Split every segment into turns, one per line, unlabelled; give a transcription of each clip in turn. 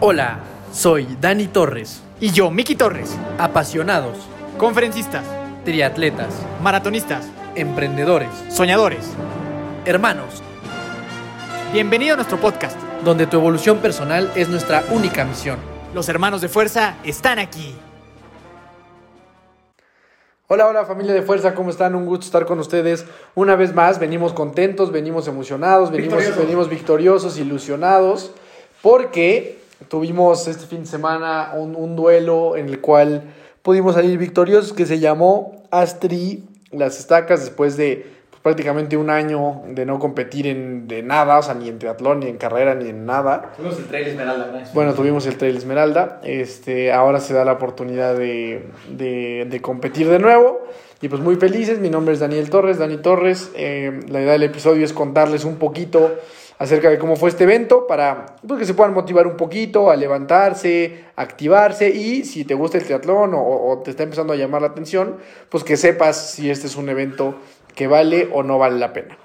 Hola, soy Dani Torres.
Y yo, Miki Torres.
Apasionados,
Conferencistas,
triatletas,
maratonistas,
emprendedores,
soñadores.
hermanos,
Bienvenido a nuestro podcast.
donde tu evolución personal es nuestra única misión.
Los hermanos de fuerza están aquí.
Hola, hola familia de fuerza, ¿cómo están? Un gusto estar con ustedes una vez más. Venimos contentos, venimos emocionados, venimos
Victoriosos.
venimos victoriosos, ilusionados, porque tuvimos este fin de semana un, un duelo en el cual pudimos salir victoriosos que se llamó Astri Las Estacas después de pues, prácticamente un año de no competir en de nada, o sea, ni en triatlón, ni en carrera, ni en nada.
Tuvimos el trail Esmeralda,
Bueno, tuvimos el Trail Esmeralda. Este, ahora se da la oportunidad de, de- de competir de nuevo. Y pues muy felices. Mi nombre es Daniel Torres, Dani Torres. Eh, la idea del episodio es contarles un poquito acerca de cómo fue este evento para pues, que se puedan motivar un poquito a levantarse, activarse y si te gusta el triatlón o, o te está empezando a llamar la atención, pues que sepas si este es un evento que vale o no vale la pena.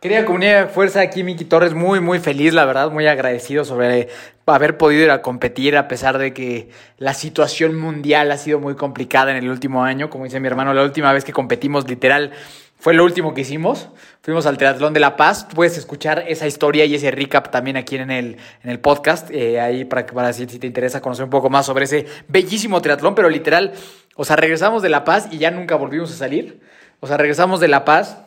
Querida comunidad de fuerza, aquí Miki Torres, muy, muy feliz, la verdad, muy agradecido sobre haber podido ir a competir a pesar de que la situación mundial ha sido muy complicada en el último año. Como dice mi hermano, la última vez que competimos, literal, fue lo último que hicimos. Fuimos al Triatlón de La Paz. Puedes escuchar esa historia y ese recap también aquí en el, en el podcast. eh, ahí para, para si, te interesa conocer un poco más sobre ese bellísimo triatlón, pero literal, o sea, regresamos de La Paz y ya nunca volvimos a salir. O sea, regresamos de La Paz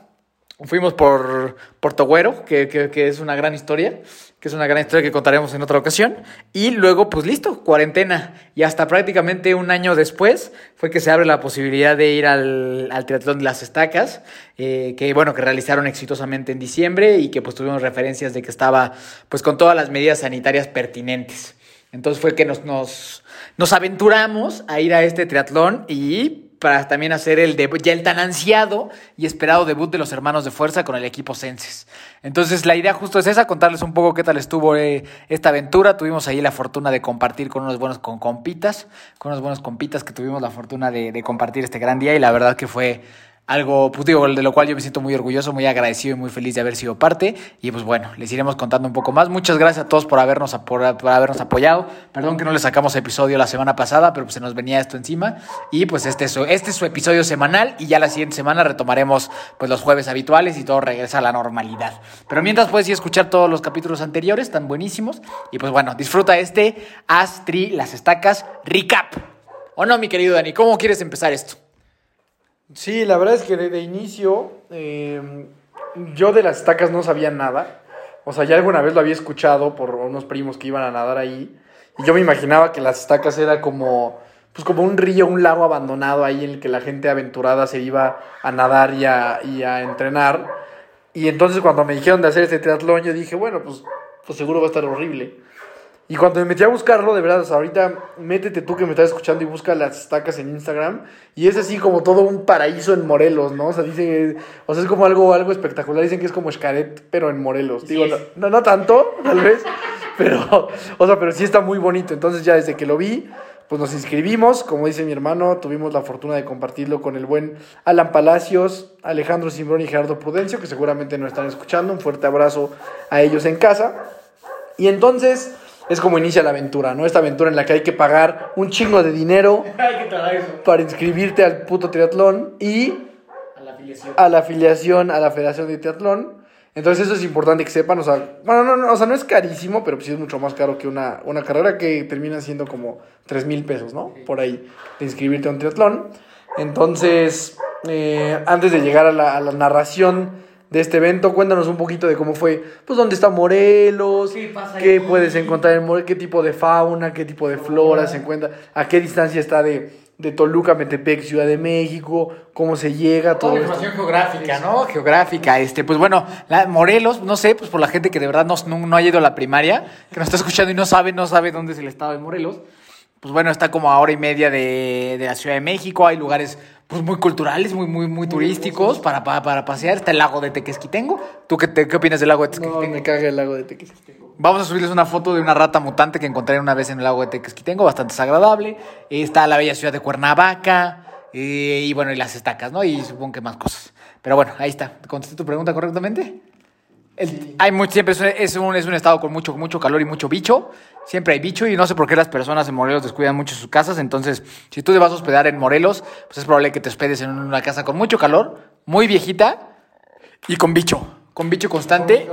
Fuimos por Puerto Güero, que, que, que es una gran historia, que es una gran historia que contaremos en otra ocasión. Y luego, pues listo, cuarentena. Y hasta prácticamente un año después fue que se abre la posibilidad de ir al, al Triatlón de las Estacas, eh, que bueno, que realizaron exitosamente en diciembre y que pues tuvimos referencias de que estaba pues con todas las medidas sanitarias pertinentes. Entonces fue que nos, nos, nos aventuramos a ir a este triatlón y para también hacer el ya el tan ansiado y esperado debut de los hermanos de fuerza con el equipo Senses. Entonces la idea justo es esa, contarles un poco qué tal estuvo eh, esta aventura. Tuvimos ahí la fortuna de compartir con unos buenos compitas, con unos buenos compitas que tuvimos la fortuna de compartir este gran día y la verdad que fue algo, pues digo, de lo cual yo me siento muy orgulloso, muy agradecido y muy feliz de haber sido parte. Y pues bueno, les iremos contando un poco más. Muchas gracias a todos por habernos, por, habernos apoyado. Perdón que no les sacamos episodio la semana pasada, pero pues se nos venía esto encima. Y pues este es, su, este es su episodio semanal y ya la siguiente semana retomaremos pues los jueves habituales y todo regresa a la normalidad. Pero mientras puedes ir a escuchar todos los capítulos anteriores, tan buenísimos. Y pues bueno, disfruta este Astri, las estacas, recap. ¿O no, mi querido Dani? ¿Cómo quieres empezar esto?
Sí, la verdad es que de, inicio eh, yo de las estacas no sabía nada. O sea, ya alguna vez lo había escuchado por unos primos que iban a nadar ahí. Y yo me imaginaba que las estacas era como, pues como un río, un lago abandonado ahí en el que la gente aventurada se iba a nadar y a, y a entrenar. Y entonces cuando me dijeron de hacer este triatlón, yo dije, bueno, pues, pues seguro va a estar horrible. Y cuando me metí a buscarlo, de verdad, o sea, ahorita métete tú que me estás escuchando y busca las estacas en Instagram. Y es así como todo un paraíso en Morelos, ¿no? O sea, dice, o sea, es como algo, algo espectacular. Dicen que es como Xcaret, pero en Morelos. Digo, no, no, no tanto, tal vez, pero, o sea, pero sí está muy bonito. Entonces ya desde que lo vi, pues nos inscribimos. Como dice mi hermano, tuvimos la fortuna de compartirlo con el buen Alan Palacios, Alejandro Simbrón y Gerardo Prudencio, que seguramente nos están escuchando. Un fuerte abrazo a ellos en casa. Y entonces es como inicia la aventura, ¿no? Esta aventura en la que hay que pagar un chingo de dinero para inscribirte al puto triatlón y
A la afiliación.
a la afiliación a la Federación de Triatlón. Entonces eso es importante que sepan, o sea, bueno, no, no, o sea, no es carísimo, pero sí es mucho más caro que una, una carrera que termina siendo como 3 mil pesos, ¿no? Por ahí, de inscribirte a un triatlón. Entonces, eh, antes de llegar a la, a la narración de este evento, cuéntanos un poquito de cómo fue, pues dónde está Morelos,
¿Qué pasa
qué
ahí?
puedes encontrar en Morelos, qué tipo de fauna, qué tipo de flora se encuentra, a qué distancia está de, de Toluca, Metepec, Ciudad de México, cómo se llega, todo
Toda
esto.
información geográfica, ¿no? Geográfica, este, pues bueno, la, Morelos, no sé, pues por la gente que de verdad no, no, no ha ido a la primaria, que nos está escuchando y no sabe, no sabe dónde es el estado de Morelos, pues bueno, está como a hora y media de, de la Ciudad de México, hay lugares pues muy culturales, muy, muy, muy turísticos para, para, para pasear, está el lago de Tequesquitengo, ¿tú qué, te- qué opinas del lago de
No,
Tequesquitengo?
me caga el lago de Tequesquitengo.
Vamos a subirles una foto de una rata mutante que encontré una vez en el lago de Tequesquitengo, bastante desagradable. Está la bella ciudad de Cuernavaca. eh, y bueno, y las estacas, ¿no? Y supongo que más cosas. Pero bueno, ahí está. ¿Contesté tu pregunta correctamente? El- hay siempre es, es un, es un estado con mucho, mucho calor y mucho bicho. Siempre hay bicho y no sé por qué las personas en Morelos descuidan mucho sus casas. Entonces, si tú te vas a hospedar en Morelos, pues es probable que te hospedes en una casa con mucho calor, muy viejita y con bicho. Con bicho constante.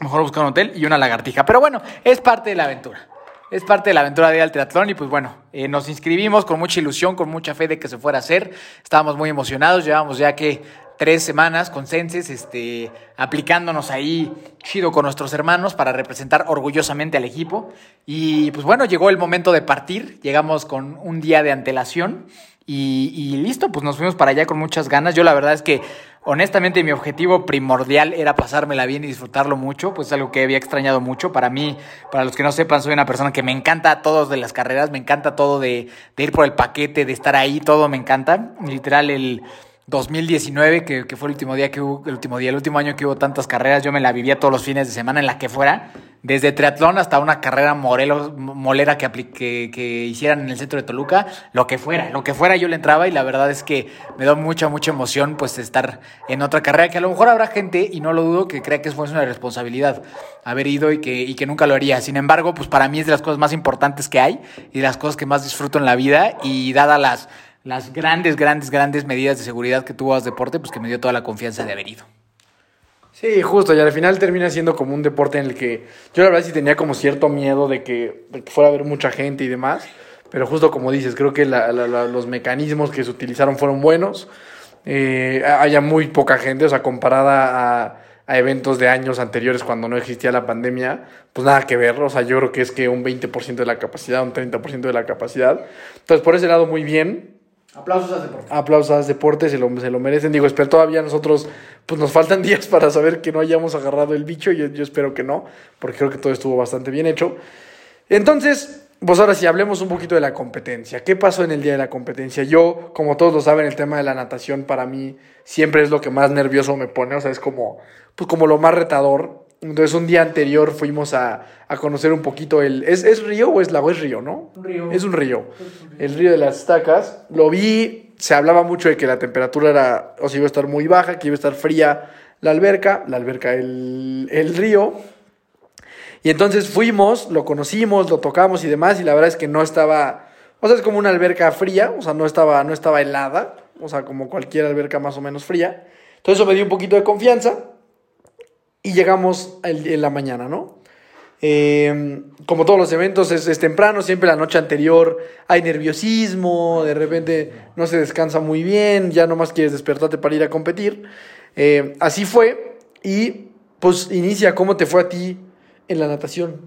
Mejor buscar un hotel y una lagartija. Pero bueno, es parte de la aventura. Es parte de la aventura de ir al triatlón y pues bueno, eh, nos inscribimos con mucha ilusión, con mucha fe de que se fuera a hacer. Estábamos muy emocionados, llevamos ya que tres semanas con Senses, este, aplicándonos ahí chido con nuestros hermanos para representar orgullosamente al equipo. Y pues bueno, llegó el momento de partir, llegamos con un día de antelación y, listo, pues nos fuimos para allá con muchas ganas. Yo la verdad es que honestamente mi objetivo primordial era pasármela bien y disfrutarlo mucho, pues es algo que había extrañado mucho. Para mí, para los que no sepan, soy una persona que me encanta todos de las carreras, me encanta todo de ir por el paquete, de estar ahí, todo me encanta. Literal, el 2019, que, que fue el último día que hubo, el último día, el último año que hubo tantas carreras, yo me la vivía todos los fines de semana en la que fuera, desde triatlón hasta una carrera molera que, apli- que, hicieran en el centro de Toluca, lo que fuera, lo que fuera yo le entraba y la verdad es que me da mucha, mucha emoción pues estar en otra carrera, que a lo mejor habrá gente, y no lo dudo, que crea que es una responsabilidad haber ido y que, y que nunca lo haría. Sin embargo, pues para mí es de las cosas más importantes que hay y de las cosas que más disfruto en la vida y dada las las grandes, grandes, grandes medidas de seguridad que tuvo Deporte, pues que me dio toda la confianza de haber ido.
Sí, justo, y al final termina siendo como un deporte en el que yo la verdad sí tenía como cierto miedo de que, fuera a haber mucha gente y demás, pero justo como dices, creo que los mecanismos que se utilizaron fueron buenos, eh, haya muy poca gente, o sea, comparada a, a eventos de años anteriores cuando no existía la pandemia, pues nada que ver, o sea, yo creo que es que un 20% de la capacidad, un 30% de la capacidad, entonces por ese lado muy bien,
Aplausos a Deporte.
aplausos a Deportes, se lo, se lo merecen. Digo, espero todavía nosotros, pues nos faltan días para saber que no hayamos agarrado el bicho. Yo, yo espero que no, porque creo que todo estuvo bastante bien hecho. Entonces, pues ahora sí, hablemos un poquito de la competencia. ¿Qué pasó en el día de la competencia? Yo, como todos lo saben, el tema de la natación para mí siempre es lo que más nervioso me pone. O sea, es como, pues como lo más retador. Entonces, un día anterior fuimos a, a conocer un poquito el... ¿es, ¿Es río o es lago? Es río, ¿no?
Río.
Es un río. El río de las estacas. Lo vi, se hablaba mucho de que la temperatura era, o sea, iba a estar muy baja, que iba a estar fría la alberca, la alberca, el, el río. Y entonces fuimos, lo conocimos, lo tocamos y demás, y la verdad es que no estaba, o sea, es como una alberca fría, o sea, no estaba, no estaba helada, o sea, como cualquier alberca más o menos fría. Entonces eso me dio un poquito de confianza y llegamos en la mañana, ¿no? Eh, como todos los eventos es, temprano, siempre la noche anterior hay nerviosismo, de repente no se descansa muy bien, ya nomás quieres despertarte para ir a competir. Eh, así fue y pues inicia, ¿cómo te fue a ti en la natación?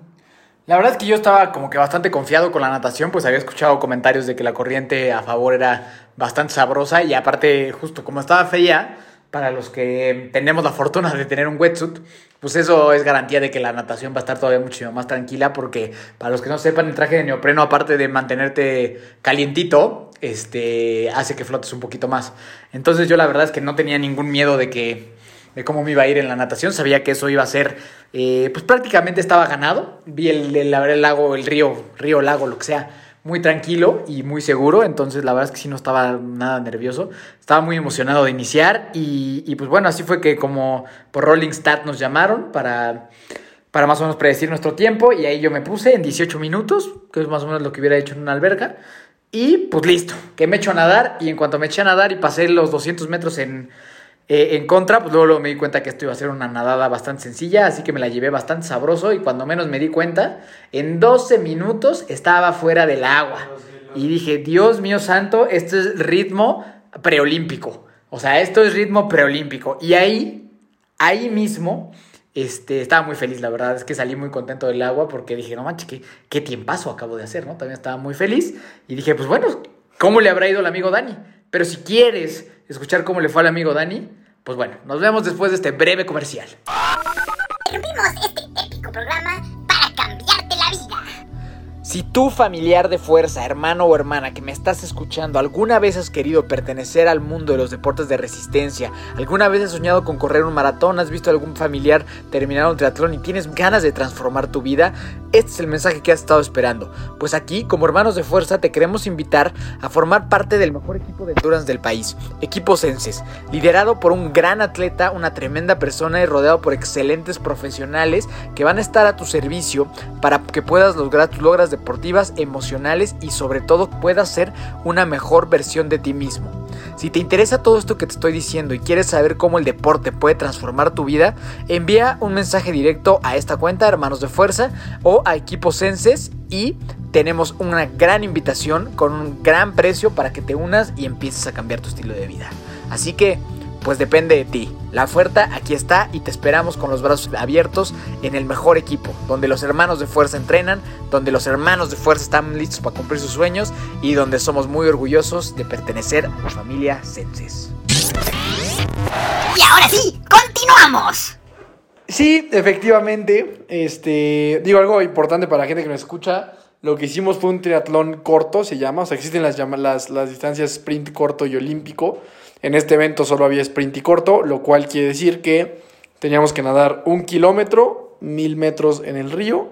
La verdad es que yo estaba como que bastante confiado con la natación, pues había escuchado comentarios de que la corriente a favor era bastante sabrosa y aparte justo como estaba fría, para los que tenemos la fortuna de tener un wetsuit, pues eso es garantía de que la natación va a estar todavía mucho más tranquila porque para los que no sepan el traje de neopreno aparte de mantenerte calientito, este hace que flotes un poquito más. Entonces yo la verdad es que no tenía ningún miedo de que de cómo me iba a ir en la natación. Sabía que eso iba a ser, eh, pues prácticamente estaba ganado. Vi el, el, el lago, el río, río, lago, lo que sea, muy tranquilo y muy seguro. Entonces la verdad es que sí no estaba nada nervioso. Estaba muy emocionado de iniciar y, y pues bueno, así fue que como por Rolling Stat nos llamaron para, para más o menos predecir nuestro tiempo y ahí yo me puse en 18 minutos, que es más o menos lo que hubiera hecho en una alberca. Y pues listo, que me echo a nadar y en cuanto me eché a nadar y pasé los 200 metros en, eh, en contra, pues luego, luego, me di cuenta que esto iba a ser una nadada bastante sencilla, así que me la llevé bastante sabroso y cuando menos me di cuenta, en 12 minutos estaba fuera del agua. Y dije, Dios mío santo, esto es ritmo preolímpico. O sea, esto es ritmo preolímpico. Y ahí, ahí mismo, este, estaba muy feliz, la verdad es que salí muy contento del agua porque dije, no manches, qué, qué tiempazo acabo de hacer, ¿no? También estaba muy feliz y dije, pues bueno, ¿cómo le habrá ido al amigo Dani? Pero si quieres escuchar cómo le fue al amigo Dani, pues bueno, nos vemos después de este breve comercial.
Interrumpimos este épico programa
Si tú familiar de fuerza, hermano o hermana que me estás escuchando, alguna vez has querido pertenecer al mundo de los deportes de resistencia, alguna vez has soñado con correr un maratón, has visto a algún familiar terminar un triatlón y tienes ganas de transformar tu vida, este es el mensaje que has estado esperando. Pues aquí, como hermanos de fuerza, te queremos invitar a formar parte del mejor equipo de endurance del país, Equipo Senses, liderado por un gran atleta, una tremenda persona y rodeado por excelentes profesionales que van a estar a tu servicio para que puedas lograr tus logras deportivas, emocionales y sobre todo puedas ser una mejor versión de ti mismo. Si te interesa todo esto que te estoy diciendo y quieres saber cómo el deporte puede transformar tu vida, envía un mensaje directo a esta cuenta, Hermanos de Fuerza, o a Equipo Senses y tenemos una gran invitación con un gran precio para que te unas y empieces a cambiar tu estilo de vida. Así que pues depende de ti. La oferta aquí está y te esperamos con los brazos abiertos en el mejor equipo, donde los hermanos de fuerza entrenan, donde los hermanos de fuerza están listos para cumplir sus sueños y donde somos muy orgullosos de pertenecer a la familia Senses.
Y ahora sí, continuamos.
Sí, efectivamente. Este, digo algo importante para la gente que nos escucha. Lo que hicimos fue un triatlón corto, se llama. O sea, existen las, las, las distancias sprint corto y olímpico. En este evento solo había sprint y corto, lo cual quiere decir que teníamos que nadar un kilómetro, mil metros en el río,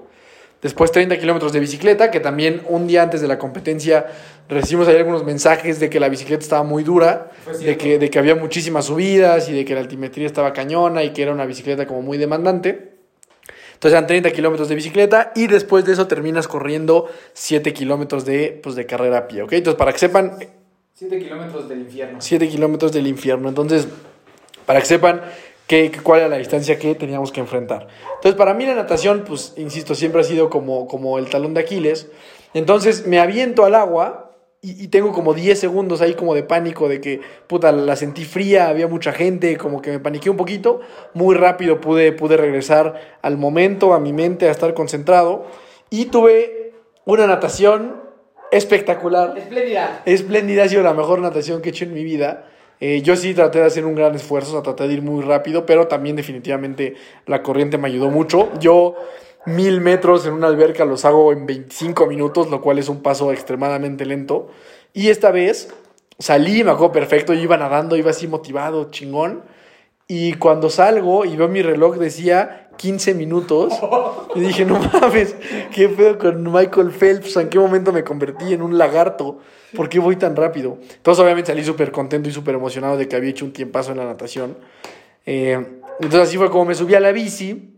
después 30 kilómetros de bicicleta, que también un día antes de la competencia recibimos ahí algunos mensajes de que la bicicleta estaba muy dura, de que, de que había muchísimas subidas y de que la altimetría estaba cañona y que era una bicicleta como muy demandante. Entonces eran 30 kilómetros de bicicleta y después de eso terminas corriendo 7 kilómetros de, pues, de carrera a pie, ¿ok? Entonces para que sepan,
7 kilómetros del infierno.
7 kilómetros del infierno. Entonces, para que sepan que, cuál era la distancia que teníamos que enfrentar. Entonces, para mí la natación, pues, insisto, siempre ha sido como, como el talón de Aquiles. Entonces, me aviento al agua y, y, tengo como 10 segundos ahí como de pánico, de que, puta, la sentí fría, había mucha gente, como que me paniqué un poquito. Muy rápido pude, pude regresar al momento, a mi mente, a estar concentrado. Y tuve una natación espectacular.
Espléndida.
Espléndida, ha sido la mejor natación que he hecho en mi vida. Eh, yo sí traté de hacer un gran esfuerzo, o sea, traté de ir muy rápido, pero también definitivamente la corriente me ayudó mucho. Yo mil metros en una alberca los hago en 25 minutos, lo cual es un paso extremadamente lento. Y esta vez salí, me acuerdo perfecto, yo iba nadando, iba así motivado, chingón. Y cuando salgo y veo mi reloj decía 15 minutos, y dije, no mames, ¿qué pedo con Michael Phelps? ¿En qué momento me convertí en un lagarto? ¿Por qué voy tan rápido? Entonces obviamente salí súper contento y súper emocionado de que había hecho un tiempazo en la natación. Eh, entonces así fue como me subí a la bici,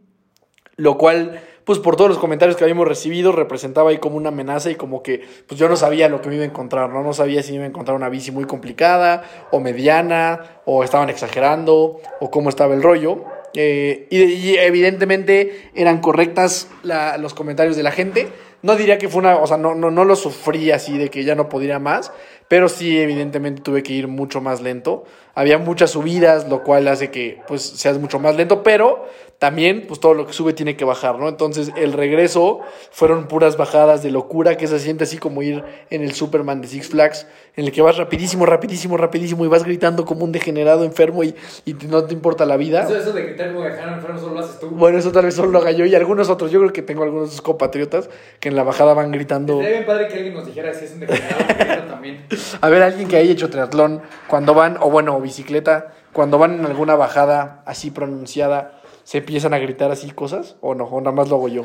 lo cual pues por todos los comentarios que habíamos recibido, representaba ahí como una amenaza y como que pues yo no sabía lo que me iba a encontrar, ¿no? No sabía si me iba a encontrar una bici muy complicada o mediana, o estaban exagerando, o cómo estaba el rollo. Eh, y, evidentemente eran correctas los comentarios de la gente. No diría que fue una, o sea, no, no, no lo sufrí así de que ya no podría más, pero sí evidentemente tuve que ir mucho más lento. Había muchas subidas, lo cual hace que pues seas mucho más lento, pero también pues todo lo que sube tiene que bajar, ¿no? Entonces el regreso fueron puras bajadas de locura que se siente así como ir en el Superman de Six Flags, en el que vas rapidísimo, rapidísimo, rapidísimo y vas gritando como un degenerado enfermo y, y no te importa la vida.
Eso, eso de gritar como degenerado enfermo solo lo haces tú.
Bueno, eso tal vez solo lo haga yo y algunos otros. Yo creo que tengo algunos compatriotas que en la bajada van gritando.
Sería bien padre que alguien nos dijera si es un degenerado también.
A ver, alguien que haya hecho triatlón cuando van, o bueno, bicicleta, cuando van en alguna bajada así pronunciada se empiezan a gritar así cosas o no, o nada más lo hago yo.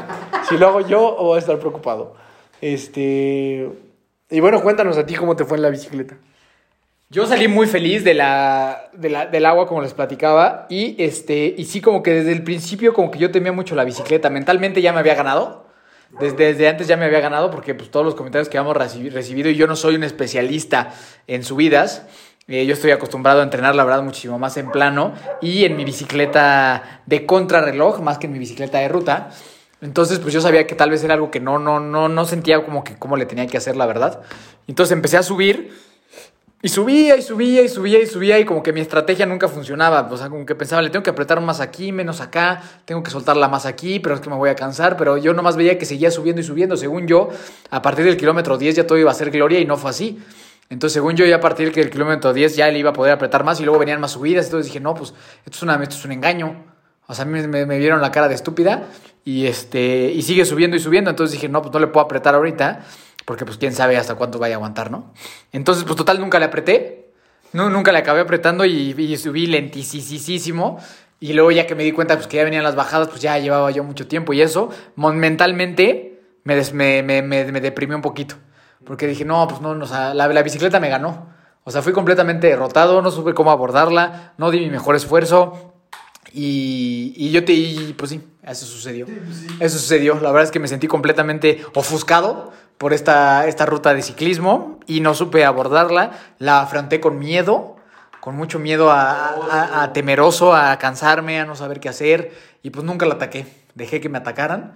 Si lo hago yo, voy a estar preocupado. Este. Y bueno, cuéntanos a ti cómo te fue en la bicicleta.
Yo salí muy feliz de la, de la, del agua, como les platicaba, y, este, y sí, como que desde el principio, como que yo temía mucho la bicicleta. Mentalmente ya me había ganado. Desde, desde antes ya me había ganado porque pues, todos los comentarios que habíamos recibido y yo no soy un especialista en subidas. Eh, yo estoy acostumbrado a entrenar, la verdad, muchísimo más en plano y en mi bicicleta de contrarreloj, más que en mi bicicleta de ruta. Entonces, pues yo sabía que tal vez era algo que no, no, no, no sentía como que cómo le tenía que hacer, la verdad. Entonces empecé a subir y subía y subía y subía y subía y como que mi estrategia nunca funcionaba. O sea, como que pensaba, le tengo que apretar más aquí, menos acá, tengo que soltarla más aquí, pero es que me voy a cansar. Pero yo nomás veía que seguía subiendo y subiendo. Según yo, a partir del kilómetro 10 ya todo iba a ser gloria y no fue así. Entonces, según yo, ya a partir del kilómetro 10 ya le iba a poder apretar más y luego venían más subidas. Entonces dije, no, pues esto es, una, esto es un engaño. O sea, me, me- me vieron la cara de estúpida y, este, y sigue subiendo y subiendo. Entonces dije, no, pues no le puedo apretar ahorita porque pues quién sabe hasta cuánto vaya a aguantar, ¿no? Entonces, pues total, nunca le apreté. No, nunca le acabé apretando y, subí lentísimo. Y luego ya que me di cuenta pues, que ya venían las bajadas, pues ya llevaba yo mucho tiempo y eso, mentalmente me, des- me, me, deprimí un poquito. Porque dije, no, pues no, no, o sea, la, la bicicleta me ganó. O sea, fui completamente derrotado, no supe cómo abordarla, no di mi mejor esfuerzo. Y, y yo te, y pues sí, eso sucedió. Eso sucedió. La verdad es que me sentí completamente ofuscado por esta, esta ruta de ciclismo y no supe abordarla. La afronté con miedo, con mucho miedo a, a- a temeroso, a cansarme, a no saber qué hacer. Y pues nunca la ataqué. Dejé que me atacaran.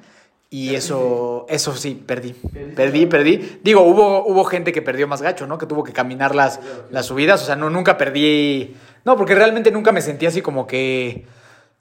Y eso, eso sí, perdí. Perdí, perdí. Digo, hubo, hubo gente que perdió más gacho, ¿no? Que tuvo que caminar las, las subidas. O sea, no, nunca perdí. No, porque realmente nunca me sentí así como que.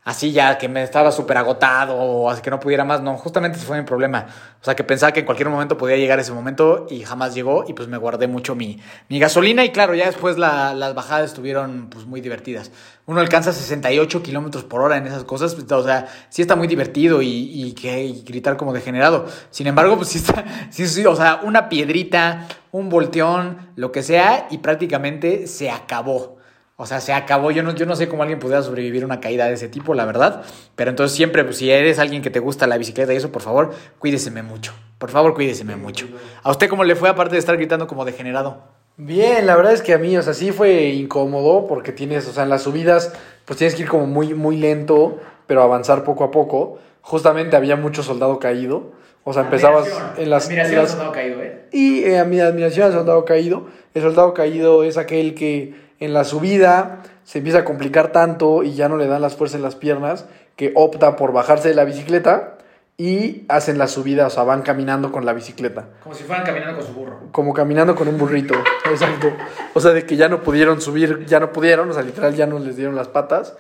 Así ya, que me estaba súper agotado o así que no pudiera más. No, justamente ese fue mi problema. O sea, que pensaba que en cualquier momento podía llegar ese momento y jamás llegó. Y pues me guardé mucho mi, mi gasolina. Y claro, ya después la- las bajadas estuvieron pues muy divertidas. Uno alcanza 68 kilómetros por hora en esas cosas. pues, o sea, sí está muy divertido y, y que y gritar como degenerado. Sin embargo, pues sí está. Sí, sí, o sea, una piedrita, un volteón, lo que sea, y prácticamente se acabó. O sea, se acabó. Yo no, yo no sé cómo alguien pudiera sobrevivir a una caída de ese tipo, la verdad. Pero entonces siempre, pues, si eres alguien que te gusta la bicicleta y eso, por favor, cuídeseme mucho. Por favor, cuídeseme mucho. ¿A usted cómo le fue aparte de estar gritando como degenerado?
Bien, la verdad es que a mí, o sea, sí fue incómodo porque tienes, o sea, en las subidas, pues tienes que ir como muy, muy lento, pero avanzar poco a poco. Justamente había mucho soldado caído. O sea, empezabas en las... en las-
caído, ¿eh?
Y eh, a mi admiración al soldado caído, el soldado caído es aquel que en la subida se empieza a complicar tanto y ya no le dan las fuerzas en las piernas, que opta por bajarse de la bicicleta y hacen la subida, o sea, van caminando con la bicicleta.
Como si fueran caminando con su burro.
Como caminando con un burrito, exacto. O sea, de que ya no pudieron subir, ya no pudieron, o sea, literal ya no les dieron las patas.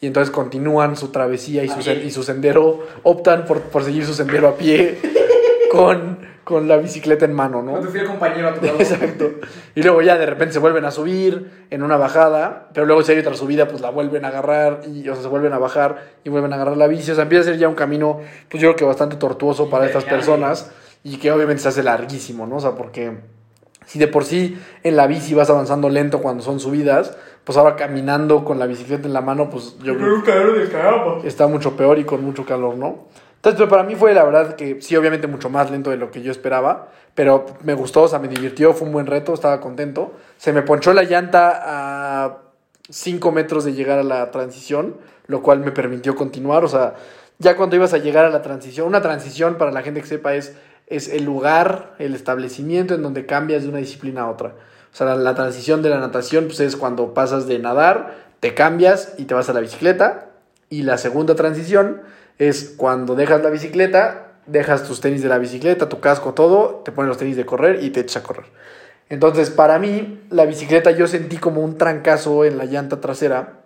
Y entonces continúan su travesía y su, y su sendero, optan por, por seguir su sendero a pie con, con la bicicleta en mano, ¿no?
Con tu fiel compañero a tu lado.
Exacto. Y luego ya de repente se vuelven a subir en una bajada, pero luego si hay otra subida, pues la vuelven a agarrar y, o sea, se vuelven a bajar y vuelven a agarrar la bici. O sea, empieza a ser ya un camino, pues yo creo que bastante tortuoso para estas personas y que obviamente se hace larguísimo, ¿no? O sea, porque si de por sí en la bici vas avanzando lento cuando son subidas, pues ahora caminando con la bicicleta en la mano, pues yo creo que está mucho peor y con mucho calor, ¿no? Entonces, pero para mí fue la verdad que sí, obviamente mucho más lento de lo que yo esperaba, pero me gustó, o sea, me divirtió, fue un buen reto, estaba contento. Se me ponchó la llanta a 5 metros de llegar a la transición, lo cual me permitió continuar, o sea, ya cuando ibas a llegar a la transición, una transición para la gente que sepa es, es el lugar, el establecimiento en donde cambias de una disciplina a otra. O sea, la, la transición de la natación pues es cuando pasas de nadar, te cambias y te vas a la bicicleta. Y la segunda transición es cuando dejas la bicicleta, dejas tus tenis de la bicicleta, tu casco, todo, te pones los tenis de correr y te echas a correr. Entonces, para mí, la bicicleta yo sentí como un trancazo en la llanta trasera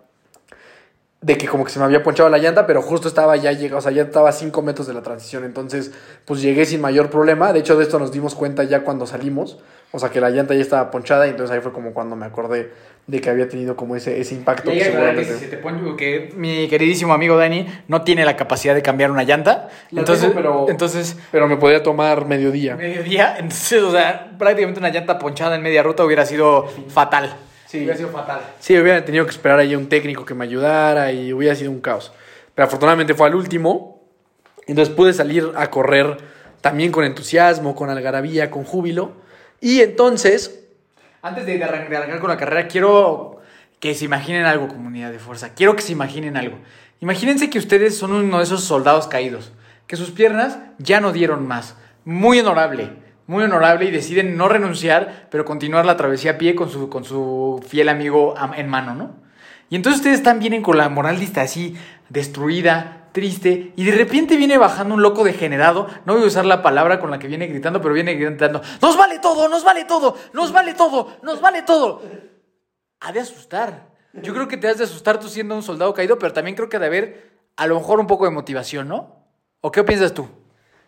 de que como que se me había ponchado la llanta, pero justo estaba ya llegado, o sea, ya estaba a 5 metros de la transición, entonces pues llegué sin mayor problema, de hecho de esto nos dimos cuenta ya cuando salimos, o sea que la llanta ya estaba ponchada y entonces ahí fue como cuando me acordé de que había tenido como ese, ese impacto.
Y
que
si se te pone- que mi queridísimo amigo Dani no tiene la capacidad de cambiar una llanta.
La
entonces,
tengo, pero-
entonces
Pero me podía tomar mediodía.
mediodía, entonces, o sea, prácticamente una llanta ponchada en media ruta hubiera sido fatal.
Sí.
Hubiera sido fatal.
Sí, hubiera tenido que esperar ahí a un técnico que me ayudara y hubiera sido un caos. Pero afortunadamente fue al último. Entonces pude salir a correr también con entusiasmo, con algarabía, con júbilo. Y entonces,
Antes de, de arran- de arrancar con la carrera, quiero que se imaginen algo, comunidad de fuerza. Quiero que se imaginen algo. Imagínense que ustedes son uno de esos soldados caídos, que sus piernas ya no dieron más. Muy honorable, muy honorable y deciden no renunciar, pero continuar la travesía a pie con su, con su fiel amigo am- en mano, ¿no? Y entonces ustedes están vienen con la moral lista así, destruida, triste, y de repente viene bajando un loco degenerado, no voy a usar la palabra con la que viene gritando, pero viene gritando, nos vale todo, nos vale todo, nos vale todo, nos vale todo. Ha de asustar. Yo creo que te has de asustar tú siendo un soldado caído, pero también creo que ha de haber a lo mejor un poco de motivación, ¿no? ¿O qué piensas tú?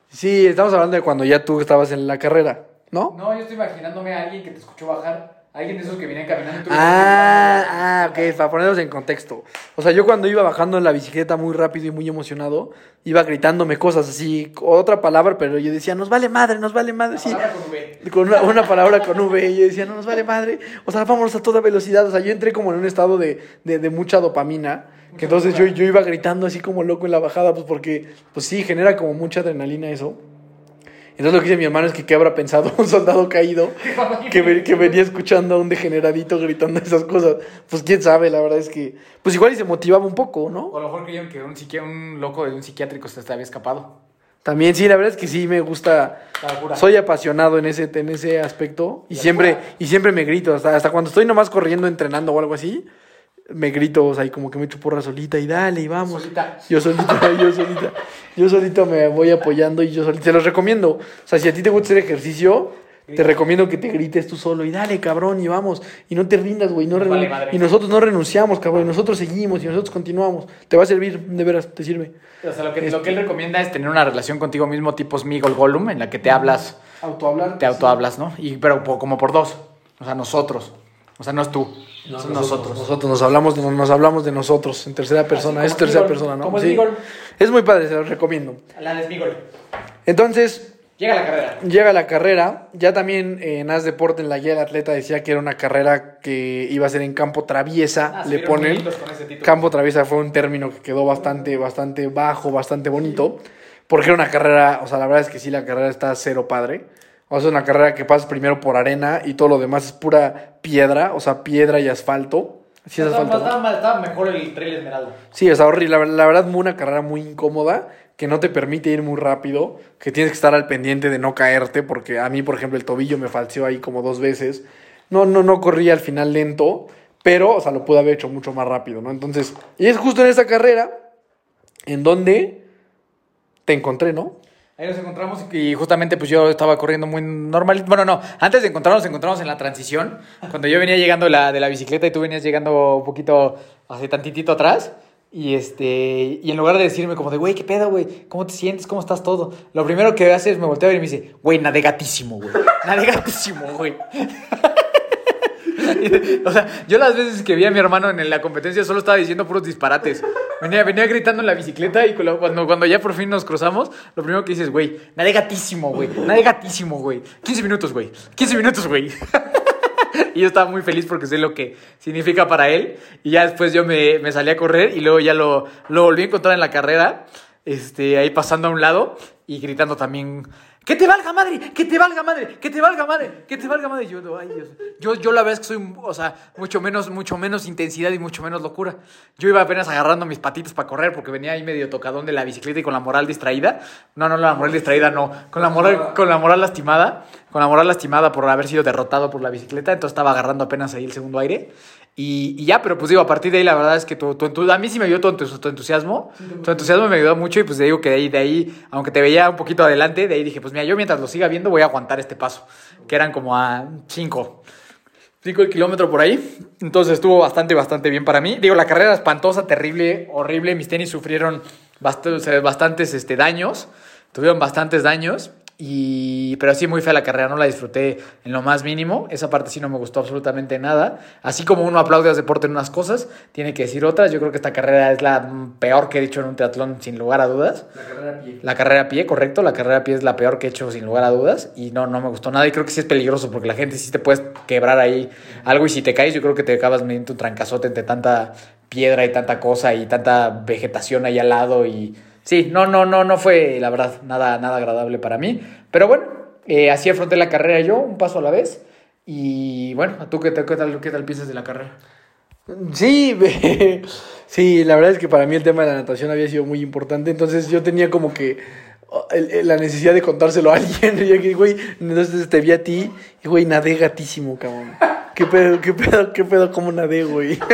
sí, estamos hablando de cuando ya tú estabas en la carrera, ¿no?
No, yo estoy imaginándome a alguien que te escuchó bajar Alguien de esos que venían caminando. tú
Ah, ah, ok, para ponerlos en contexto. O sea, yo cuando iba bajando en la bicicleta muy rápido y muy emocionado, iba gritándome cosas así, otra palabra, pero yo decía, nos vale madre, nos vale madre, sí.
Palabra con V.
Con una, una palabra con V, y yo decía, no nos vale madre, o sea, vámonos a toda velocidad. O sea, yo entré como en un estado de, de, de mucha dopamina, que entonces yo, yo iba gritando así como loco en la bajada, pues porque, pues sí, genera como mucha adrenalina eso. Entonces lo que dice mi hermano es que qué habrá pensado un soldado caído que, que venía escuchando a un degeneradito gritando esas cosas. Pues quién sabe, la verdad es que, pues igual y se motivaba un poco, ¿no?
O a lo mejor creyeron que un, psiqui- un loco de un psiquiátrico se había escapado.
También sí, la verdad es que sí me gusta. Soy apasionado en ese, en ese aspecto y siempre, y siempre me grito, hasta, hasta cuando estoy nomás corriendo, entrenando o algo así, me grito, o sea, y como que me echo porra solita y dale, y vamos.
Solita.
Yo solita, yo solita, yo solito me voy apoyando y yo solito, se los recomiendo. O sea, si a ti te gusta hacer ejercicio, te recomiendo que te grites tú solo y dale, cabrón, y vamos, y no te rindas, güey, no
vale
y nosotros no renunciamos, cabrón, y nosotros seguimos y nosotros continuamos. Te va a servir, de veras, te sirve.
O sea, lo que, lo que él recomienda es tener una relación contigo mismo tipo Smigol Gollum, en la que te hablas,
Autohablar.
te autohablas, ¿no? Y, pero como por dos. O sea, nosotros. O sea, no es tú. son nosotros.
Nosotros nos hablamos, de, nos hablamos de nosotros en tercera persona. Es tercera persona, ¿no?
como
Sí. Es muy padre, se los recomiendo.
La de Smigol.
Entonces,
Llega la carrera.
llega la carrera. Ya también eh, en As Deporte, en la guía del atleta, decía que era una carrera que iba a ser en campo traviesa.
Ah,
le ponen. Campo traviesa fue un término que quedó bastante, bastante bajo, bastante bonito. Porque era una carrera, o sea, la verdad es que sí, la carrera está cero padre. O sea, es una carrera que pasas primero por arena y todo lo demás es pura piedra, o sea, piedra y asfalto. Sí, es
estaba mejor el Trail Esmeralda.
Sí, o sea, horrible. La, la verdad, una carrera muy incómoda que no te permite ir muy rápido, que tienes que estar al pendiente de no caerte, porque a mí, por ejemplo, el tobillo me falseó ahí como dos veces. No, no, no corría al final lento, pero, o sea, lo pude haber hecho mucho más rápido, ¿no? Entonces, y es justo en esa carrera en donde te encontré, ¿no?
Ahí nos encontramos y justamente pues yo estaba corriendo muy normal. Bueno, no, antes de encontrarnos, nos encontramos en la transición. Cuando yo venía llegando la, de la bicicleta y tú venías llegando un poquito, así tantitito atrás. Y este, y en lugar de decirme como de, güey, ¿qué pedo, güey? ¿Cómo te sientes? ¿Cómo estás todo? Lo primero que hace es me voltea a ver y me dice, güey, nadegatísimo, güey. Nadegatísimo, güey. o sea, yo las veces que vi a mi hermano en la competencia solo estaba diciendo puros disparates. Venía, venía gritando en la bicicleta y cuando, cuando, ya por fin nos cruzamos, lo primero que dices, güey, nadie gatísimo, güey. Nadie gatísimo, güey. 15 minutos, güey. 15 minutos, güey. y yo estaba muy feliz porque sé lo que significa para él. Y ya después yo me, me salí a correr y luego ya lo, lo volví a encontrar en la carrera, este, ahí pasando a un lado y gritando también. ¡Que te valga madre! ¡Que te valga madre! ¡Que te valga madre! ¡Que te valga madre! Yo, ay, Dios. Yo, yo la verdad es que soy, o sea, mucho menos, mucho menos intensidad y mucho menos locura. Yo iba apenas agarrando mis patitas para correr porque venía ahí medio tocadón de la bicicleta y con la moral distraída. No, no, la moral distraída no. Con la moral, con la moral lastimada. Con la moral lastimada por haber sido derrotado por la bicicleta. Entonces estaba agarrando apenas ahí el segundo aire. Y, y ya, pero pues digo, a partir de ahí la verdad es que tu, tu a mí sí me ayudó tu, tu entusiasmo. Tu entusiasmo me ayudó mucho y pues te digo que de ahí, de ahí, aunque te veía un poquito adelante, de ahí dije, pues mira, yo mientras lo siga viendo voy a aguantar este paso, que eran como a 5. 5 el kilómetro por ahí. Entonces estuvo bastante, bastante bien para mí. Digo, la carrera espantosa, terrible, horrible. Mis tenis sufrieron bast- bastantes este, daños. Tuvieron bastantes daños. Y, pero sí, muy fea la carrera, no la disfruté en lo más mínimo. Esa parte sí no me gustó absolutamente nada. Así como uno aplaude a deporte en unas cosas, tiene que decir otras. Yo creo que esta carrera es la peor que he dicho en un triatlón, sin lugar a dudas.
La carrera a pie.
La carrera a pie, correcto. La carrera a pie es la peor que he hecho sin lugar a dudas. Y no, no me gustó nada. Y creo que sí es peligroso porque la gente sí te puedes quebrar ahí algo. Y si te caes, yo creo que te acabas mediante un trancazote entre tanta piedra y tanta cosa y tanta vegetación ahí al lado. Y sí, no, no, no, no fue la verdad nada, nada agradable para mí. Pero bueno, eh, así afronté la carrera yo, un paso a la vez. Y bueno, ¿tú qué, qué tal, qué tal piensas de la carrera?
Sí, sí, la verdad es que para mí el tema de la natación había sido muy importante, entonces yo tenía como que oh, la necesidad de contárselo a alguien, y güey, entonces te vi a ti, y güey, nadé gatísimo, cabrón. ¿Qué pedo, qué pedo, qué pedo, cómo nadé, güey?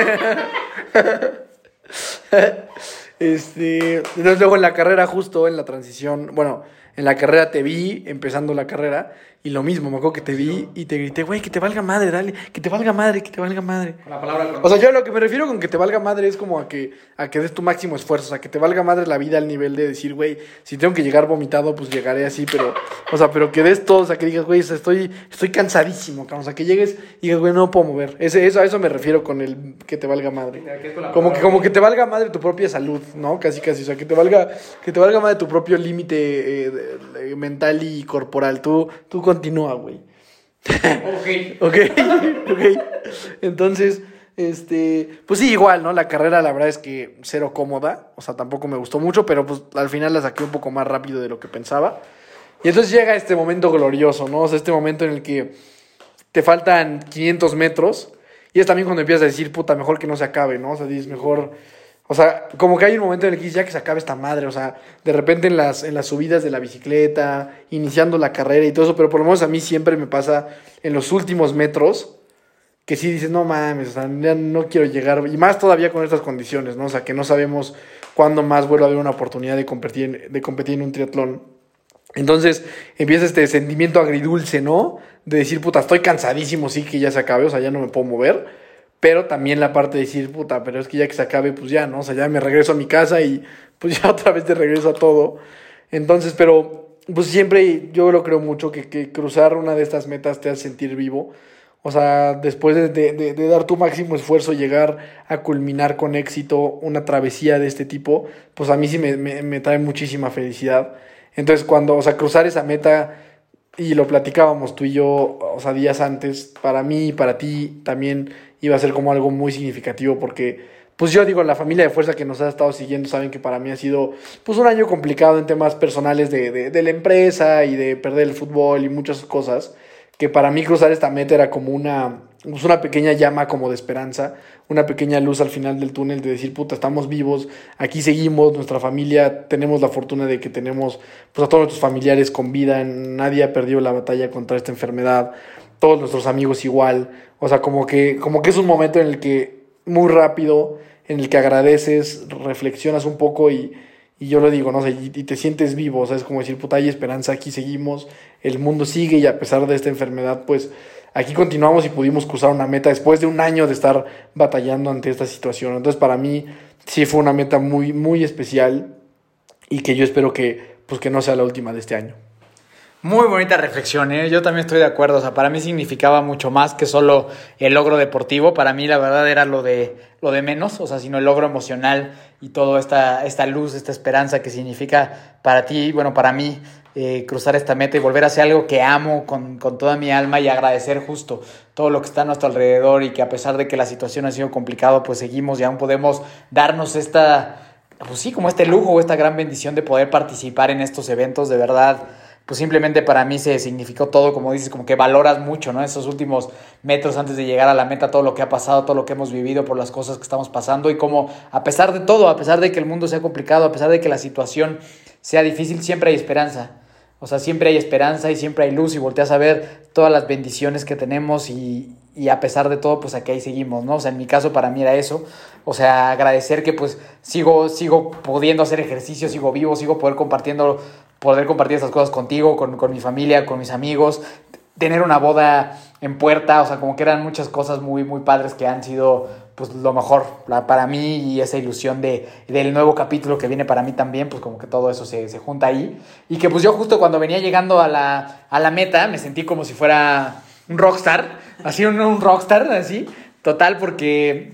Este, entonces luego en la carrera justo, en la transición, bueno, en la carrera te vi empezando la carrera y lo mismo, me acuerdo que te vi y te grité, güey, que te valga madre, dale, que te valga madre, que te valga madre.
La palabra
O sea, yo a lo que me refiero con que te valga madre es como a que, a que des tu máximo esfuerzo, o sea, que te valga madre la vida al nivel de decir, güey, si tengo que llegar vomitado, pues llegaré así, pero, o sea, pero que des todo, o sea, que digas, güey, o sea, estoy, estoy cansadísimo, cabrón, o sea, que llegues y digas, güey, no puedo mover. Ese, eso, a eso me refiero con el que te valga madre. Como que, como que te valga madre tu propia salud, ¿no? Casi, casi, o sea, que te valga, que te valga madre tu propio límite eh, mental y corporal. Tú, tú continúa, güey.
Ok.
Ok, ok. Entonces, este, pues sí, igual, ¿no? La carrera, la verdad es que cero cómoda. O sea, tampoco me gustó mucho, pero pues al final la saqué un poco más rápido de lo que pensaba. Y entonces llega este momento glorioso, ¿no? O sea, este momento en el que te faltan 500 metros. Y es también cuando empiezas a decir, puta, mejor que no se acabe, ¿no? O sea, dices, mejor. O sea, como que hay un momento en el que ya que se acabe esta madre. O sea, de repente en las, en las subidas de la bicicleta, iniciando la carrera y todo eso. Pero por lo menos a mí siempre me pasa en los últimos metros que sí dices, no mames, o sea, ya no quiero llegar, y más todavía con estas condiciones, ¿no? O sea, que no sabemos cuándo más vuelva a haber una oportunidad de competir de competir en un triatlón. Entonces empieza este sentimiento agridulce, ¿no? De decir, puta, estoy cansadísimo, sí que ya se acabe, o sea, ya no me puedo mover. Pero también la parte de decir, puta, pero es que ya que se acabe, pues ya, ¿no? O sea, ya me regreso a mi casa y pues ya otra vez de regreso a todo. Entonces, pero pues siempre yo lo creo mucho que, cruzar una de estas metas te hace sentir vivo. O sea, después de, dar tu máximo esfuerzo, llegar a culminar con éxito una travesía de este tipo, pues a mí sí me- me trae muchísima felicidad. Entonces, cuando, o sea, cruzar esa meta, y lo platicábamos tú y yo, o sea, días antes, para mí y para ti también iba a ser como algo muy significativo porque, pues yo digo, la familia de fuerza que nos ha estado siguiendo saben que para mí ha sido, pues un año complicado en temas personales de, de, de la empresa y de perder el fútbol y muchas cosas, que para mí cruzar esta meta era como una, pues una pequeña llama como de esperanza, una pequeña luz al final del túnel de decir, puta, estamos vivos, aquí seguimos, nuestra familia, tenemos la fortuna de que tenemos pues a todos nuestros familiares con vida, nadie ha perdido la batalla contra esta enfermedad, todos nuestros amigos igual, o sea, como que, como que es un momento en el que muy rápido, en el que agradeces, reflexionas un poco y, y yo lo digo, no sé, y, te sientes vivo, o sea, es como decir, puta, hay esperanza, aquí seguimos, el mundo sigue y a pesar de esta enfermedad, pues aquí continuamos y pudimos cruzar una meta después de un año de estar batallando ante esta situación. Entonces, para mí sí fue una meta muy, muy especial y que yo espero que, pues, que no sea la última de este año.
Muy bonita reflexión, ¿eh? yo también estoy de acuerdo. O sea, para mí significaba mucho más que solo el logro deportivo. Para mí, la verdad, era lo de, lo de menos, o sea, sino el logro emocional y toda esta, esta luz, esta esperanza que significa para ti, bueno, para mí, eh, cruzar esta meta y volver a hacer algo que amo con, con toda mi alma y agradecer justo todo lo que está a nuestro alrededor y que a pesar de que la situación ha sido complicada, pues seguimos y aún podemos darnos esta, pues sí, como este lujo esta gran bendición de poder participar en estos eventos, de verdad pues simplemente para mí se significó todo, como dices, como que valoras mucho, ¿no? Esos últimos metros antes de llegar a la meta, todo lo que ha pasado, todo lo que hemos vivido por las cosas que estamos pasando y como a pesar de todo, a pesar de que el mundo sea complicado, a pesar de que la situación sea difícil, siempre hay esperanza. O sea, siempre hay esperanza y siempre hay luz y volteas a ver todas las bendiciones que tenemos y, y a pesar de todo, pues aquí ahí seguimos, ¿no? O sea, en mi caso para mí era eso. O sea, agradecer que pues sigo, sigo pudiendo hacer ejercicio, sigo vivo, sigo poder compartiendo, poder compartir estas cosas contigo, con, con mi familia, con mis amigos, tener una boda en puerta, o sea, como que eran muchas cosas muy, muy padres que han sido pues lo mejor para mí y esa ilusión de, del nuevo capítulo que viene para mí también, pues como que todo eso se, se junta ahí. Y que pues yo justo cuando venía llegando a la, a la meta me sentí como si fuera un rockstar, así un, un rockstar, así, total, porque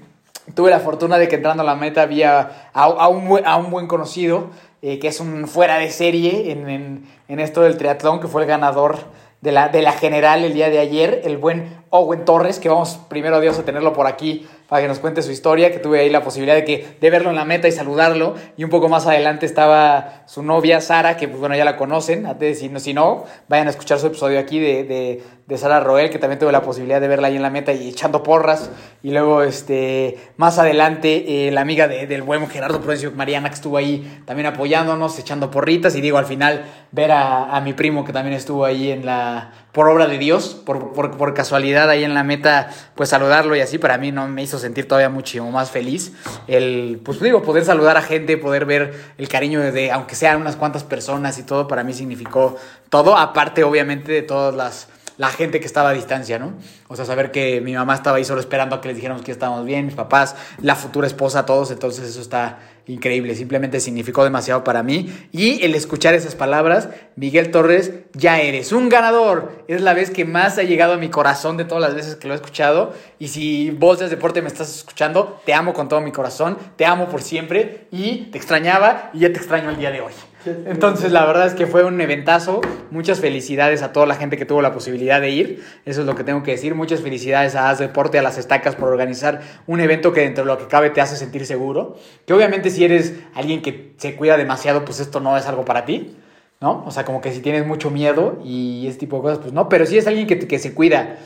tuve la fortuna de que entrando a la meta había a, a un, a un buen conocido, eh, que es un fuera de serie en, en, en esto del triatlón, que fue el ganador de la, de la general el día de ayer, el buen Owen Torres, que vamos primero a Dios a tenerlo por aquí para que nos cuente su historia, que tuve ahí la posibilidad de, que, de verlo en la meta y saludarlo, y un poco más adelante estaba su novia Sara, que pues bueno, ya la conocen, antes, si no, si no, vayan a escuchar su episodio aquí de, de, Sara Roel, que también tuve la posibilidad de verla ahí en la meta y echando porras, y luego este, más adelante eh, la amiga de- del buen Gerardo Prudencio, Mariana, que estuvo ahí también apoyándonos, echando porritas, y digo, al final ver a, a mi primo que también estuvo ahí en la, por obra de Dios, por, por, por casualidad, oportunidad ahí en la meta, pues saludarlo y así, para mí no me hizo sentir todavía muchísimo más feliz. El, pues digo, poder saludar a gente, poder ver el cariño de, aunque sean unas cuantas personas y todo, para mí significó todo, aparte obviamente de todas las la gente que estaba a distancia, ¿no? O sea, saber que mi mamá estaba ahí solo esperando a que les dijéramos que estábamos bien, mis papás, la futura esposa, todos, entonces eso está increíble, simplemente significó demasiado para mí. Y el escuchar esas palabras, Miguel Torres, ya eres un ganador. Es la vez que más ha llegado a mi corazón de todas las veces que lo he escuchado. Y si vos de deporte me estás escuchando, te amo con todo mi corazón, te amo por siempre y te extrañaba y ya te extraño el día de hoy. Entonces, la verdad es que fue un eventazo. Muchas felicidades a toda la gente que tuvo la posibilidad de ir. Eso es lo que tengo que decir. Muchas felicidades a Haz Deporte, a las Estacas por organizar un evento que dentro de lo que cabe te hace sentir seguro. Que obviamente si eres alguien que se cuida demasiado, pues esto no es algo para ti. ¿No? O sea, como que si tienes mucho miedo y ese tipo de cosas, pues no. Pero si es alguien que, que se cuida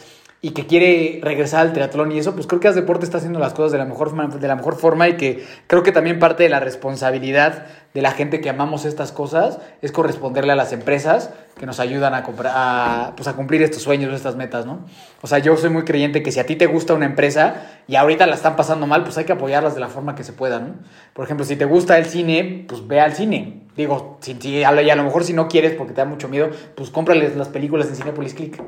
y que quiere regresar al triatlón y eso, pues creo que Haz Deporte está haciendo las cosas de la, mejor, de la mejor forma y que creo que también parte de la responsabilidad de la gente que amamos estas cosas es corresponderle a las empresas que nos ayudan a, a, pues a cumplir estos sueños, estas metas, ¿no? O sea, yo soy muy creyente que si a ti te gusta una empresa y ahorita la están pasando mal, pues hay que apoyarlas de la forma que se pueda, ¿no? Por ejemplo, si te gusta el cine, pues ve al cine. Digo, si, si, a lo mejor si no quieres porque te da mucho miedo, pues cómprales las películas en Cinepolis Click.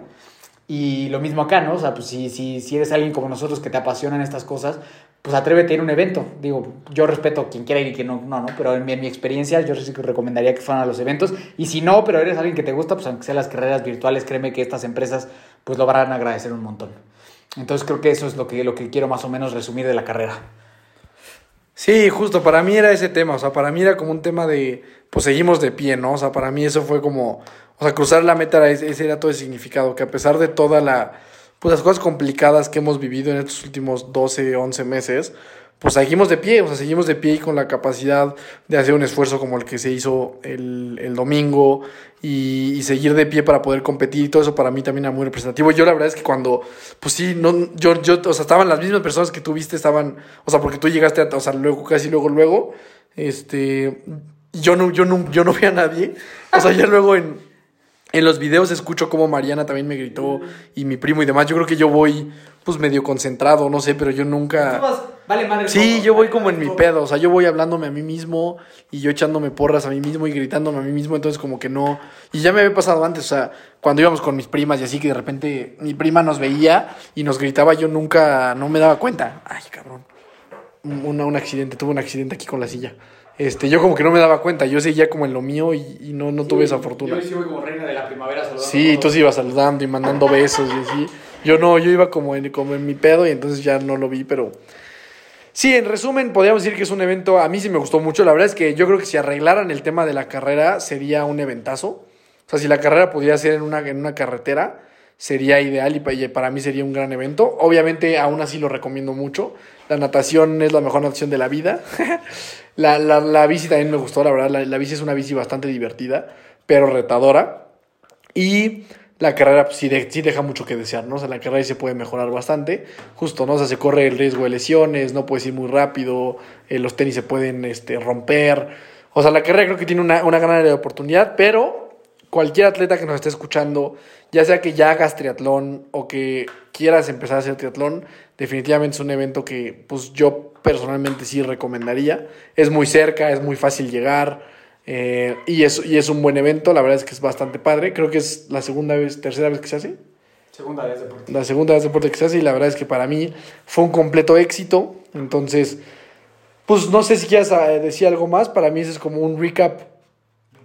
Y lo mismo acá, ¿no? O sea, pues si, si, si eres alguien como nosotros que te apasionan estas cosas, pues atrévete a ir a un evento. Digo, yo respeto a quien quiera ir y quien no, no, no, pero en mi, en mi experiencia yo sí que recomendaría que fueran a los eventos. Y si no, pero eres alguien que te gusta, pues aunque sean las carreras virtuales, créeme que estas empresas pues lo van a agradecer un montón. Entonces creo que eso es lo que, lo que quiero más o menos resumir de la carrera.
Sí, justo, para mí era ese tema, o sea, para mí era como un tema de, pues seguimos de pie, ¿no? O sea, para mí eso fue como, o sea, cruzar la meta, ese era todo el significado, que a pesar de toda la, pues las cosas complicadas que hemos vivido en estos últimos 12, 11 meses, pues seguimos de pie, o sea, seguimos de pie y con la capacidad de hacer un esfuerzo como el que se hizo el, el domingo y, y, seguir de pie para poder competir y todo eso para mí también era muy representativo. Yo la verdad es que cuando, pues sí, no, yo, yo, o sea, estaban las mismas personas que tú viste, estaban, o sea, porque tú llegaste, a, o sea, luego, casi luego, luego, este, yo no, yo no, yo no vi a nadie, o sea, ya luego en, en los videos escucho como Mariana también me gritó y mi primo y demás. Yo creo que yo voy pues medio concentrado, no sé, pero yo nunca...
Vale, madre
sí, todo, yo voy como en mi pedo, o sea, yo voy hablándome a mí mismo y yo echándome porras a mí mismo y gritándome a mí mismo, entonces como que no... Y ya me había pasado antes, o sea, cuando íbamos con mis primas y así que de repente mi prima nos veía y nos gritaba, yo nunca, no me daba cuenta. Ay, cabrón. Un, un accidente, tuve un accidente aquí con la silla. Este, yo como que no me daba cuenta, yo seguía como en lo mío y, y no, no
sí,
tuve esa fortuna.
Yo sí como reina de la primavera saludando.
Sí, tú sí ibas saludando y mandando besos y así. Yo no, yo iba como en, como en mi pedo y entonces ya no lo vi, pero... Sí, en resumen, podríamos decir que es un evento, a mí sí me gustó mucho, la verdad es que yo creo que si arreglaran el tema de la carrera sería un eventazo. O sea, si la carrera pudiera ser en una, en una carretera, sería ideal y para mí sería un gran evento. Obviamente, aún así lo recomiendo mucho. La natación es la mejor natación de la vida. la, la, la, bici también me gustó, la verdad. La, bici es una bici bastante divertida, pero retadora. Y la carrera pues, sí, sí, deja mucho que desear, ¿no? O sea, la carrera se puede mejorar bastante. Justo, ¿no? O sea, se corre el riesgo de lesiones, no puedes ir muy rápido, eh, los tenis se pueden este, romper. O sea, la carrera creo que tiene una, una gran oportunidad, pero cualquier atleta que nos esté escuchando, ya sea que ya hagas triatlón o que quieras empezar a hacer triatlón, definitivamente es un evento que pues yo personalmente sí recomendaría. Es muy cerca, es muy fácil llegar eh, y, es, y es un buen evento, la verdad es que es bastante padre. Creo que es la segunda vez, tercera vez que se hace.
Segunda vez deporte.
La segunda vez deporte que se hace y la verdad es que para mí fue un completo éxito. Entonces, pues no sé si quieras decir algo más, para mí ese es como un recap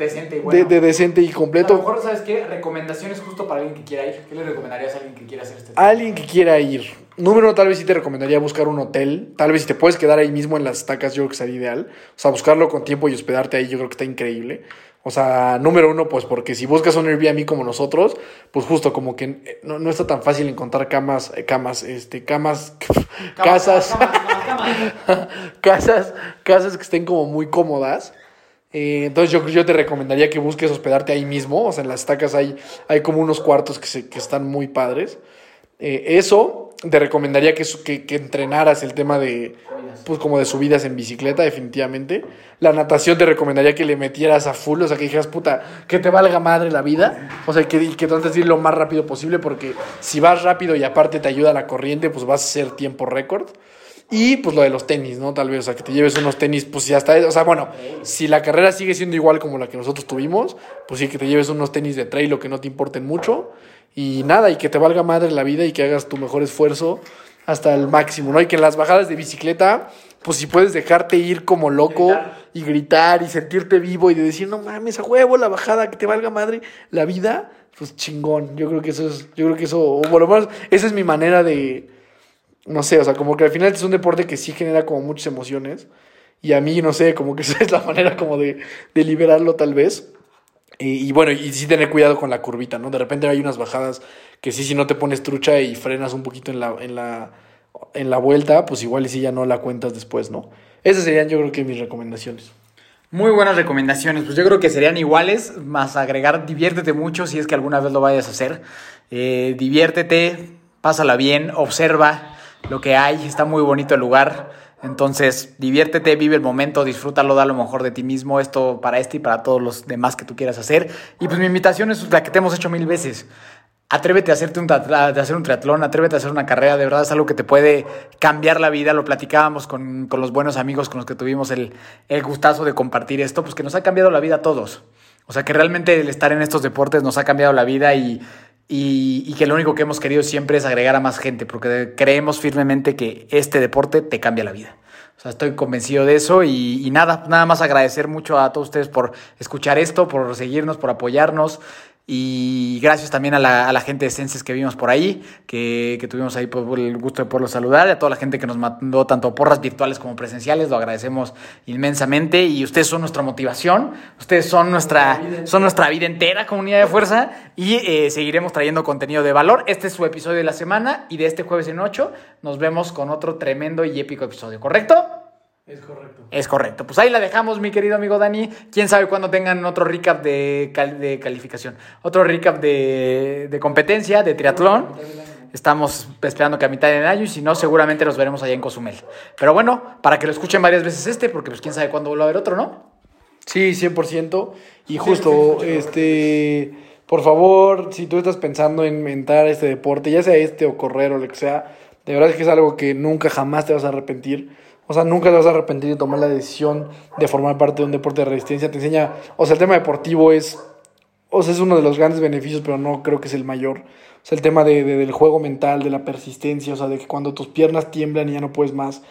decente y bueno.
de, de, decente y completo.
A lo mejor, ¿sabes qué? Recomendaciones justo para alguien que quiera ir. ¿Qué le recomendarías a alguien que quiera hacer este
A alguien que quiera ir. Número uno, tal vez sí te recomendaría buscar un hotel. Tal vez si te puedes quedar ahí mismo en las estacas, yo creo que sería ideal. O sea, buscarlo con tiempo y hospedarte ahí, yo creo que está increíble. O sea, número uno, pues porque si buscas un Airbnb como nosotros, pues justo como que no, no está tan fácil encontrar camas, eh, camas, este, camas, casas, casas, casas que estén como muy cómodas. Eh, entonces yo, yo te recomendaría que busques hospedarte ahí mismo. O sea, en las estacas hay, hay como unos cuartos que, se, que están muy padres. eh, eso, te recomendaría que, que, que entrenaras el tema de, pues como de subidas en bicicleta, definitivamente. La natación te recomendaría que le metieras a full, o sea, que dijeras, puta, que te valga madre la vida. O sea, que, que trates de ir lo más rápido posible, porque si vas rápido y aparte te ayuda la corriente, pues vas a hacer tiempo récord. Y pues lo de los tenis, ¿no? Tal vez, o sea, que te lleves unos tenis, pues ya está. O sea, bueno, si la carrera sigue siendo igual como la que nosotros tuvimos, pues sí, que te lleves unos tenis de trail o que no te importen mucho. Y nada, y que te valga madre la vida y que hagas tu mejor esfuerzo hasta el máximo, ¿no? Y que en las bajadas de bicicleta, pues si puedes dejarte ir como loco y gritar y sentirte vivo y de decir, no mames, a huevo la bajada, que te valga madre la vida, pues chingón. Yo creo que eso es, yo creo que eso, o por lo menos, esa es mi manera de, no sé, o sea, como que al final es un deporte que sí genera como muchas emociones. Y a mí, no sé, como que esa es la manera como de, de liberarlo tal vez. Y, bueno, y sí tener cuidado con la curvita, ¿no? De repente hay unas bajadas que sí, si no te pones trucha y frenas un poquito en la, en la, en la vuelta, pues igual y si ya no la cuentas después, ¿no? Esas serían yo creo que mis recomendaciones.
Muy buenas recomendaciones, pues yo creo que serían iguales, más agregar diviértete mucho si es que alguna vez lo vayas a hacer. Eh, diviértete, pásala bien, observa lo que hay, está muy bonito el lugar. Entonces, diviértete, vive el momento, disfrútalo, da lo mejor de ti mismo, esto para este y para todos los demás que tú quieras hacer. Y pues mi invitación es la que te hemos hecho mil veces. Atrévete a hacerte un, a hacer un triatlón, atrévete a hacer una carrera, de verdad es algo que te puede cambiar la vida. Lo platicábamos con, con los buenos amigos con los que tuvimos el, el gustazo de compartir esto, pues que nos ha cambiado la vida a todos. O sea que realmente el estar en estos deportes nos ha cambiado la vida y, y, y que lo único que hemos querido siempre es agregar a más gente, porque creemos firmemente que este deporte te cambia la vida. O sea, estoy convencido de eso y, y nada, nada más agradecer mucho a todos ustedes por escuchar esto, por seguirnos, por apoyarnos. Y gracias también a la, a la gente de Senses que vimos por ahí, que, que tuvimos ahí por el gusto de poderlos saludar, y a toda la gente que nos mandó tanto porras virtuales como presenciales, lo agradecemos inmensamente. Y ustedes son nuestra motivación, ustedes son nuestra, son nuestra vida entera, comunidad de fuerza, y eh, seguiremos trayendo contenido de valor. Este es su episodio de la semana, y de este jueves en 8 nos vemos con otro tremendo y épico episodio, ¿correcto?
Es correcto.
Es correcto. Pues ahí la dejamos, mi querido amigo Dani. Quién sabe cuándo tengan otro recap de, cal- de calificación, otro recap de, de competencia, de triatlón. Estamos esperando que a mitad del año y si no, seguramente nos veremos allá en Cozumel. Pero bueno, para que lo escuchen varias veces este, porque pues quién sabe cuándo vuelva a haber otro, ¿no?
Sí, 100%. Y justo, este, por favor, si tú estás pensando en entrar a este deporte, ya sea este o correr o lo que sea, de verdad es que es algo que nunca jamás te vas a arrepentir. O sea, nunca te vas a arrepentir de tomar la decisión de formar parte de un deporte de resistencia. Te enseña, o sea, el tema deportivo es, o sea, es uno de los grandes beneficios, pero no creo que es el mayor. O sea, el tema de, de- del juego mental, de la persistencia, o sea, de que cuando tus piernas tiemblan y ya no puedes más,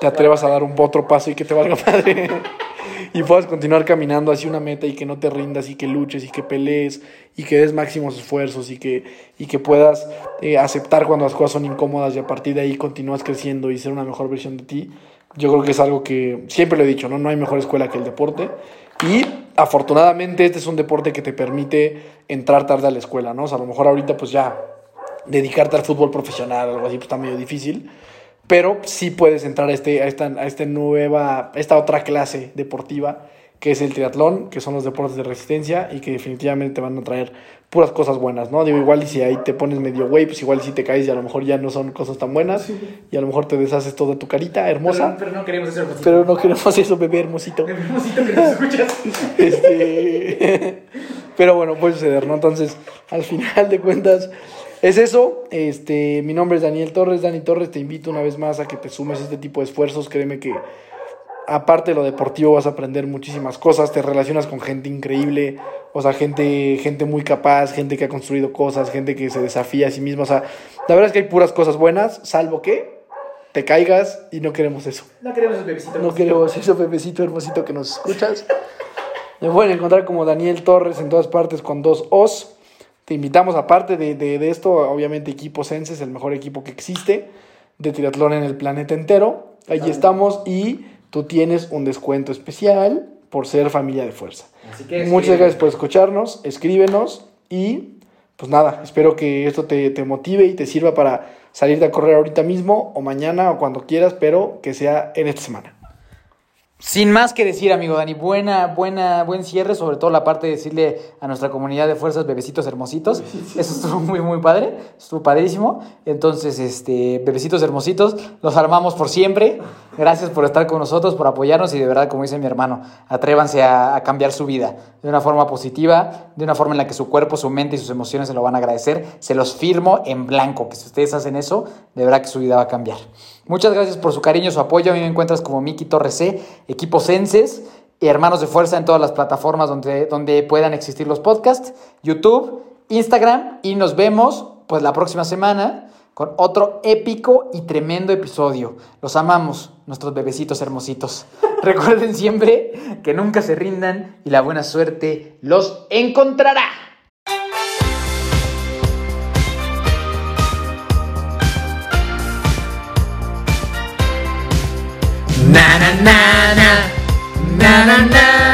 te atrevas a dar un otro paso y que te valga madre. y puedas continuar caminando hacia una meta y que no te rindas y que luches y que pelees y que des máximos esfuerzos y que, y que puedas eh, aceptar cuando las cosas son incómodas y a partir de ahí continúas creciendo y ser una mejor versión de ti. Yo creo que es algo que siempre lo he dicho, ¿no? No hay mejor escuela que el deporte. Y afortunadamente este es un deporte que te permite entrar tarde a la escuela, ¿no? O a lo mejor ahorita pues ya dedicarte al fútbol profesional o algo así pues está medio difícil pero sí puedes entrar a, este, a, esta, a esta nueva, esta otra clase deportiva que es el triatlón, que son los deportes de resistencia y que definitivamente te van a traer puras cosas buenas, ¿no? Digo, igual y si ahí te pones medio güey, pues igual si te caes y a lo mejor ya no son cosas tan buenas y a lo mejor te deshaces toda tu carita hermosa, pero,
no queremos hacer
no queremos eso, bebé hermosito.
que nos escuchas.
Este, pero bueno, puede suceder, ¿no? Entonces, al final de cuentas, es eso. Este, mi nombre es Daniel Torres. Dani Torres, te invito una vez más a que te sumes a este tipo de esfuerzos. Créeme que, aparte de lo deportivo, vas a aprender muchísimas cosas. Te relacionas con gente increíble, o sea, gente, gente muy capaz, gente que ha construido cosas, gente que se desafía a sí misma. O sea, la verdad es que hay puras cosas buenas, salvo que te caigas y no queremos eso.
No queremos el bebecito.
No queremos eso, bebecito hermosito que nos escuchas. Me pueden encontrar como Daniel Torres en todas partes con dos O's. Te invitamos, aparte de, de, de esto, obviamente Equipo Senses, el mejor equipo que existe de triatlón en el planeta entero. Allí estamos y tú tienes un descuento especial por ser familia de fuerza.
Así que
Muchas gracias por escucharnos, escríbenos y pues nada, espero que esto te, te motive y te sirva para salirte a correr ahorita mismo o mañana o cuando quieras, pero que sea en esta semana.
Sin más que decir, amigo Dani, buena, buena, buen cierre, sobre todo la parte de decirle a nuestra comunidad de fuerzas bebecitos hermositos. Eso estuvo muy, muy padre, estuvo padrísimo. Entonces, este, bebecitos hermositos, los armamos por siempre. Gracias por estar con nosotros, por apoyarnos y de verdad, como dice mi hermano, atrévanse a, a cambiar su vida de una forma positiva, de una forma en la que su cuerpo, su mente y sus emociones se lo van a agradecer. Se los firmo en blanco, que si ustedes hacen eso, de verdad que su vida va a cambiar. Muchas gracias por su cariño, su apoyo. A mí me encuentras como Miki Torres C, equipo Senses y Hermanos de Fuerza en todas las plataformas donde, donde puedan existir los podcasts, YouTube, Instagram y nos vemos pues la próxima semana con otro épico y tremendo episodio. Los amamos, nuestros bebecitos hermositos. Recuerden siempre que nunca se rindan y la buena suerte los encontrará.
Na na na na na